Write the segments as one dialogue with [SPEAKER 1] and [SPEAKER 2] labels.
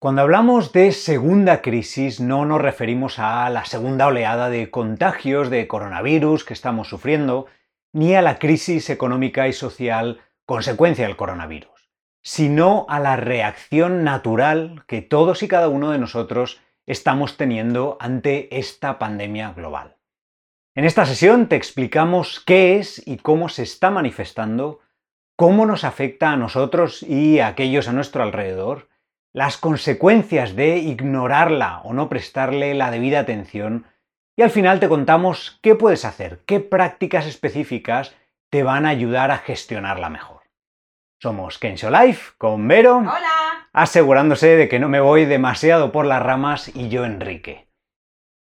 [SPEAKER 1] Cuando hablamos de segunda crisis no nos referimos a la segunda oleada de contagios de coronavirus que estamos sufriendo, ni a la crisis económica y social consecuencia del coronavirus, sino a la reacción natural que todos y cada uno de nosotros estamos teniendo ante esta pandemia global. En esta sesión te explicamos qué es y cómo se está manifestando, cómo nos afecta a nosotros y a aquellos a nuestro alrededor, las consecuencias de ignorarla o no prestarle la debida atención y al final te contamos qué puedes hacer, qué prácticas específicas te van a ayudar a gestionarla mejor. Somos Kensho Life con Vero.
[SPEAKER 2] Hola.
[SPEAKER 1] Asegurándose de que no me voy demasiado por las ramas y yo Enrique.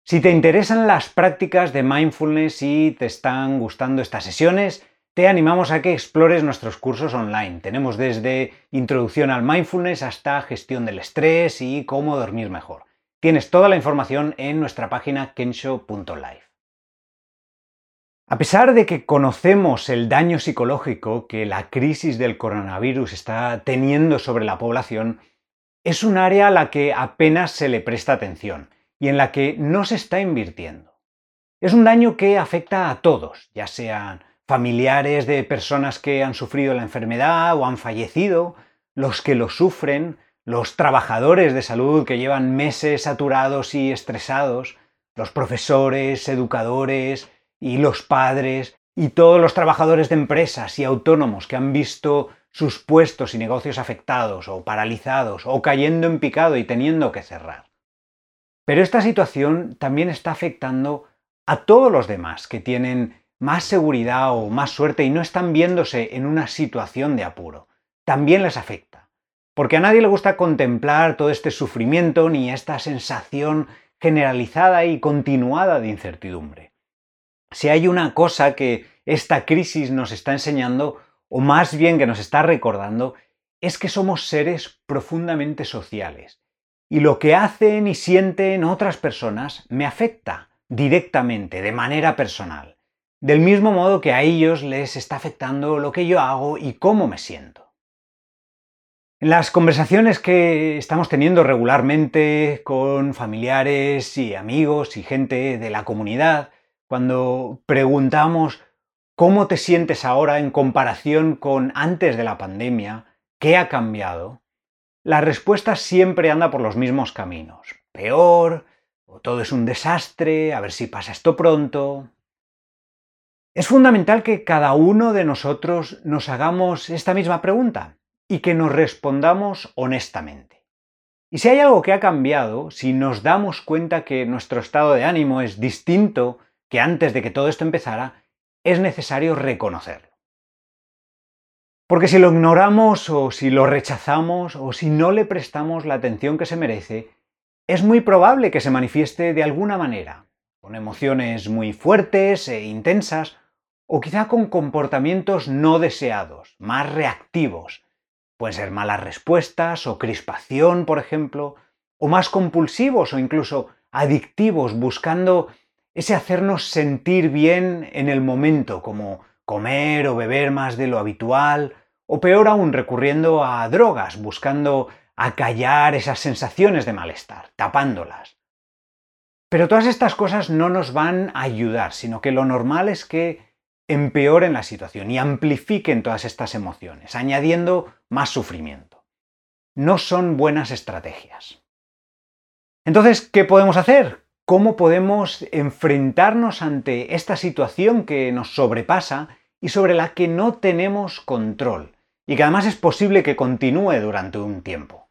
[SPEAKER 1] Si te interesan las prácticas de mindfulness y te están gustando estas sesiones, te animamos a que explores nuestros cursos online. Tenemos desde introducción al mindfulness hasta gestión del estrés y cómo dormir mejor. Tienes toda la información en nuestra página kensho.life. A pesar de que conocemos el daño psicológico que la crisis del coronavirus está teniendo sobre la población, es un área a la que apenas se le presta atención y en la que no se está invirtiendo. Es un daño que afecta a todos, ya sean familiares de personas que han sufrido la enfermedad o han fallecido, los que lo sufren, los trabajadores de salud que llevan meses saturados y estresados, los profesores, educadores y los padres y todos los trabajadores de empresas y autónomos que han visto sus puestos y negocios afectados o paralizados o cayendo en picado y teniendo que cerrar. Pero esta situación también está afectando a todos los demás que tienen más seguridad o más suerte y no están viéndose en una situación de apuro. También les afecta. Porque a nadie le gusta contemplar todo este sufrimiento ni esta sensación generalizada y continuada de incertidumbre. Si hay una cosa que esta crisis nos está enseñando, o más bien que nos está recordando, es que somos seres profundamente sociales. Y lo que hacen y sienten otras personas me afecta directamente, de manera personal del mismo modo que a ellos les está afectando lo que yo hago y cómo me siento. En las conversaciones que estamos teniendo regularmente con familiares y amigos y gente de la comunidad, cuando preguntamos cómo te sientes ahora en comparación con antes de la pandemia, qué ha cambiado, la respuesta siempre anda por los mismos caminos. Peor, o todo es un desastre, a ver si pasa esto pronto, es fundamental que cada uno de nosotros nos hagamos esta misma pregunta y que nos respondamos honestamente. Y si hay algo que ha cambiado, si nos damos cuenta que nuestro estado de ánimo es distinto que antes de que todo esto empezara, es necesario reconocerlo. Porque si lo ignoramos o si lo rechazamos o si no le prestamos la atención que se merece, es muy probable que se manifieste de alguna manera, con emociones muy fuertes e intensas, o quizá con comportamientos no deseados, más reactivos. Pueden ser malas respuestas o crispación, por ejemplo, o más compulsivos o incluso adictivos, buscando ese hacernos sentir bien en el momento, como comer o beber más de lo habitual, o peor aún recurriendo a drogas, buscando acallar esas sensaciones de malestar, tapándolas. Pero todas estas cosas no nos van a ayudar, sino que lo normal es que empeoren la situación y amplifiquen todas estas emociones, añadiendo más sufrimiento. No son buenas estrategias. Entonces, ¿qué podemos hacer? ¿Cómo podemos enfrentarnos ante esta situación que nos sobrepasa y sobre la que no tenemos control y que además es posible que continúe durante un tiempo?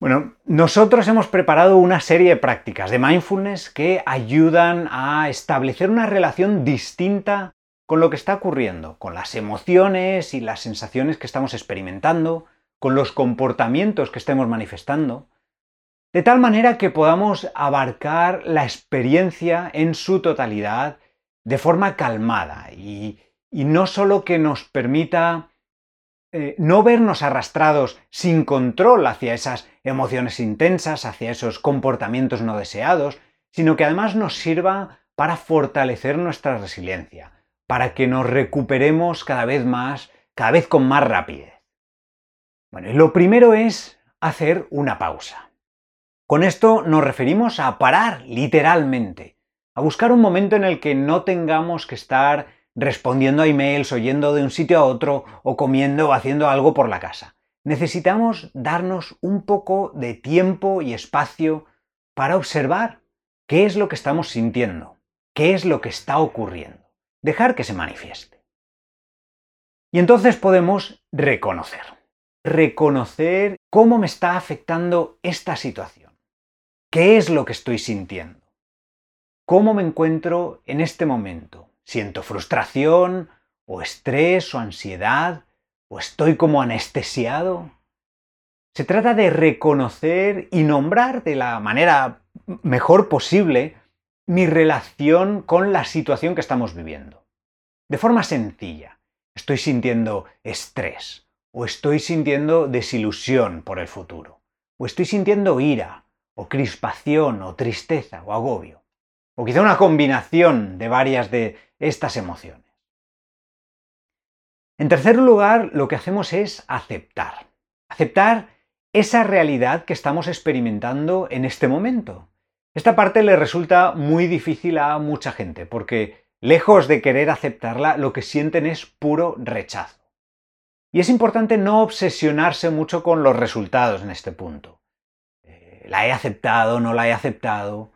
[SPEAKER 1] Bueno, nosotros hemos preparado una serie de prácticas de mindfulness que ayudan a establecer una relación distinta con lo que está ocurriendo, con las emociones y las sensaciones que estamos experimentando, con los comportamientos que estemos manifestando, de tal manera que podamos abarcar la experiencia en su totalidad de forma calmada y, no solo que nos permita eh, no vernos arrastrados sin control hacia esas emociones intensas, hacia esos comportamientos no deseados, sino que además nos sirva para fortalecer nuestra resiliencia, para que nos recuperemos cada vez más, cada vez con más rapidez. Bueno, lo primero es hacer una pausa. Con esto nos referimos a parar literalmente, a buscar un momento en el que no tengamos que estar respondiendo a emails, oyendo de un sitio a otro o comiendo o haciendo algo por la casa. Necesitamos darnos un poco de tiempo y espacio para observar qué es lo que estamos sintiendo, qué es lo que está ocurriendo, dejar que se manifieste. Y entonces podemos reconocer, reconocer cómo me está afectando esta situación, qué es lo que estoy sintiendo, cómo me encuentro en este momento, siento frustración o estrés o ansiedad o estoy como anestesiado. Se trata de reconocer y nombrar de la manera mejor posible mi relación con la situación que estamos viviendo. De forma sencilla, estoy sintiendo estrés, o estoy sintiendo desilusión por el futuro, o estoy sintiendo ira, o crispación, o tristeza, o agobio, o quizá una combinación de varias de estas emociones. En tercer lugar, lo que hacemos es aceptar. Aceptar esa realidad que estamos experimentando en este momento. Esta parte le resulta muy difícil a mucha gente, porque lejos de querer aceptarla, lo que sienten es puro rechazo. Y es importante no obsesionarse mucho con los resultados en este punto. Eh, la he aceptado, no la he aceptado.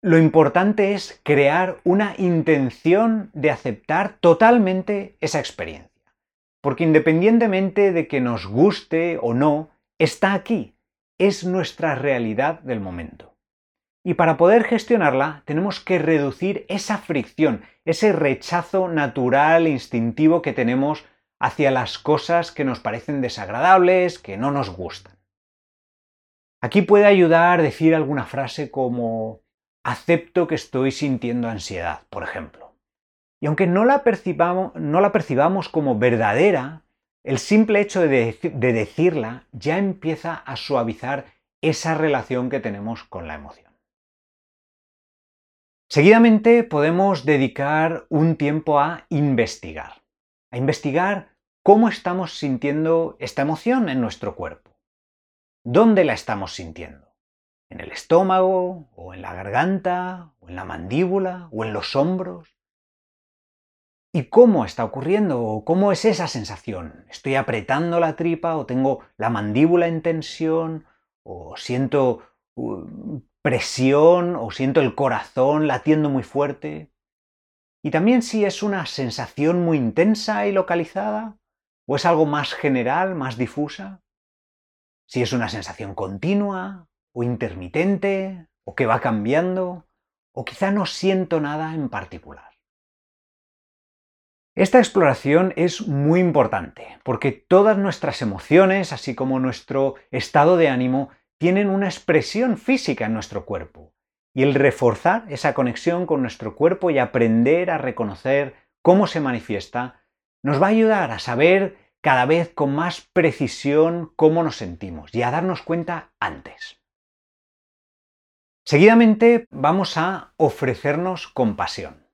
[SPEAKER 1] Lo importante es crear una intención de aceptar totalmente esa experiencia. Porque independientemente de que nos guste o no, está aquí, es nuestra realidad del momento. Y para poder gestionarla tenemos que reducir esa fricción, ese rechazo natural instintivo que tenemos hacia las cosas que nos parecen desagradables, que no nos gustan. Aquí puede ayudar decir alguna frase como acepto que estoy sintiendo ansiedad, por ejemplo. Y aunque no la percibamos, como verdadera, el simple hecho de, de decirla ya empieza a suavizar esa relación que tenemos con la emoción. Seguidamente podemos dedicar un tiempo a investigar, a investigar cómo estamos sintiendo esta emoción en nuestro cuerpo. ¿Dónde la estamos sintiendo? ¿En el estómago? ¿O en la garganta? ¿O en la mandíbula? ¿O en los hombros? ¿Y cómo está ocurriendo? ¿Cómo es esa sensación? ¿Estoy apretando la tripa o tengo la mandíbula en tensión? ¿O siento uh, presión? ¿O siento el corazón latiendo muy fuerte? Y también si es una sensación muy intensa y localizada, o es algo más general, más difusa. Si es una sensación continua, o intermitente, o que va cambiando, o quizá no siento nada en particular. Esta exploración es muy importante porque todas nuestras emociones, así como nuestro estado de ánimo, tienen una expresión física en nuestro cuerpo. Y el reforzar esa conexión con nuestro cuerpo y aprender a reconocer cómo se manifiesta, nos va a ayudar a saber cada vez con más precisión cómo nos sentimos y a darnos cuenta antes. Seguidamente vamos a ofrecernos compasión.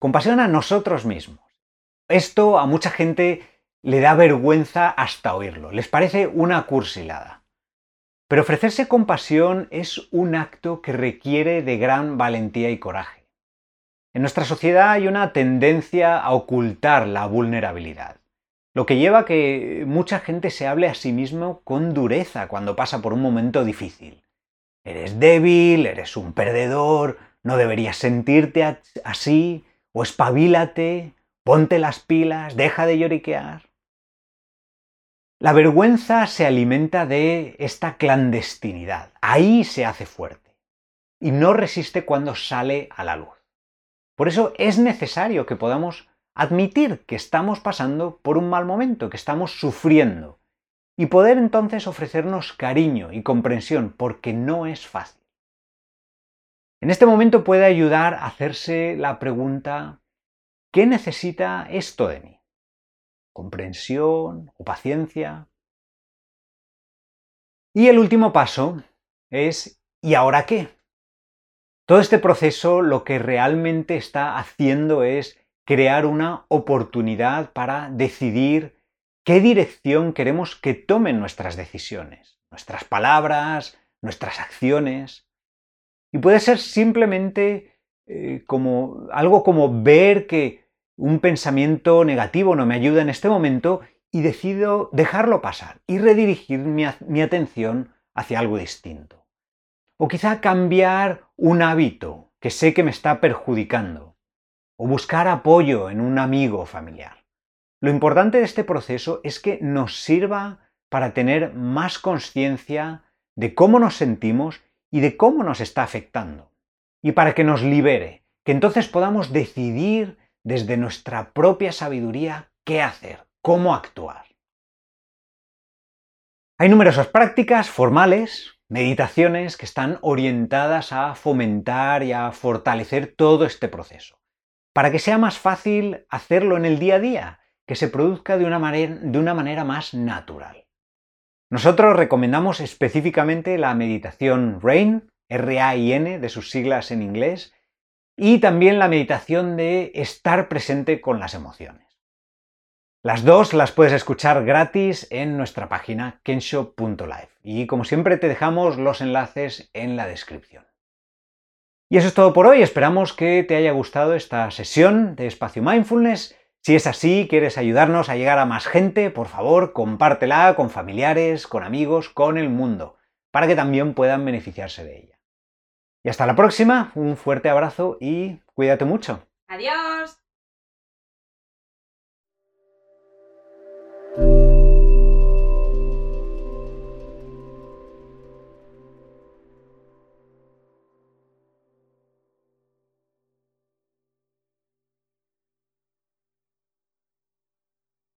[SPEAKER 1] Compasión a nosotros mismos. Esto a mucha gente le da vergüenza hasta oírlo, les parece una cursilada. Pero ofrecerse compasión es un acto que requiere de gran valentía y coraje. En nuestra sociedad hay una tendencia a ocultar la vulnerabilidad, lo que lleva a que mucha gente se hable a sí mismo con dureza cuando pasa por un momento difícil. Eres débil, eres un perdedor, no deberías sentirte así, o espabilate, Ponte las pilas, deja de lloriquear. La vergüenza se alimenta de esta clandestinidad. Ahí se hace fuerte. Y no resiste cuando sale a la luz. Por eso es necesario que podamos admitir que estamos pasando por un mal momento, que estamos sufriendo. Y poder entonces ofrecernos cariño y comprensión, porque no es fácil. En este momento puede ayudar a hacerse la pregunta ¿Qué necesita esto de mí? ¿Comprensión o paciencia? Y el último paso es ¿y ahora qué? Todo este proceso lo que realmente está haciendo es crear una oportunidad para decidir qué dirección queremos que tomen nuestras decisiones, nuestras palabras, nuestras acciones. Y puede ser simplemente eh, como algo como ver que un pensamiento negativo no me ayuda en este momento y decido dejarlo pasar y redirigir mi atención hacia algo distinto. O quizá cambiar un hábito que sé que me está perjudicando. O buscar apoyo en un amigo familiar. Lo importante de este proceso es que nos sirva para tener más conciencia de cómo nos sentimos y de cómo nos está afectando. Y para que nos libere, que entonces podamos decidir desde nuestra propia sabiduría qué hacer, cómo actuar. Hay numerosas prácticas formales, meditaciones que están orientadas a fomentar y a fortalecer todo este proceso, para que sea más fácil hacerlo en el día a día, que se produzca de una manera, más natural. Nosotros recomendamos específicamente la meditación RAIN, R-A-I-N, de sus siglas en inglés, y también la meditación de estar presente con las emociones. Las dos las puedes escuchar gratis en nuestra página kensho.live y como siempre te dejamos los enlaces en la descripción. Y eso es todo por hoy, esperamos que te haya gustado esta sesión de Espacio Mindfulness. Si es así, quieres ayudarnos a llegar a más gente, por favor, compártela con familiares, con amigos, con el mundo, para que también puedan beneficiarse de ella. Y hasta la próxima, un fuerte abrazo y cuídate mucho.
[SPEAKER 2] Adiós.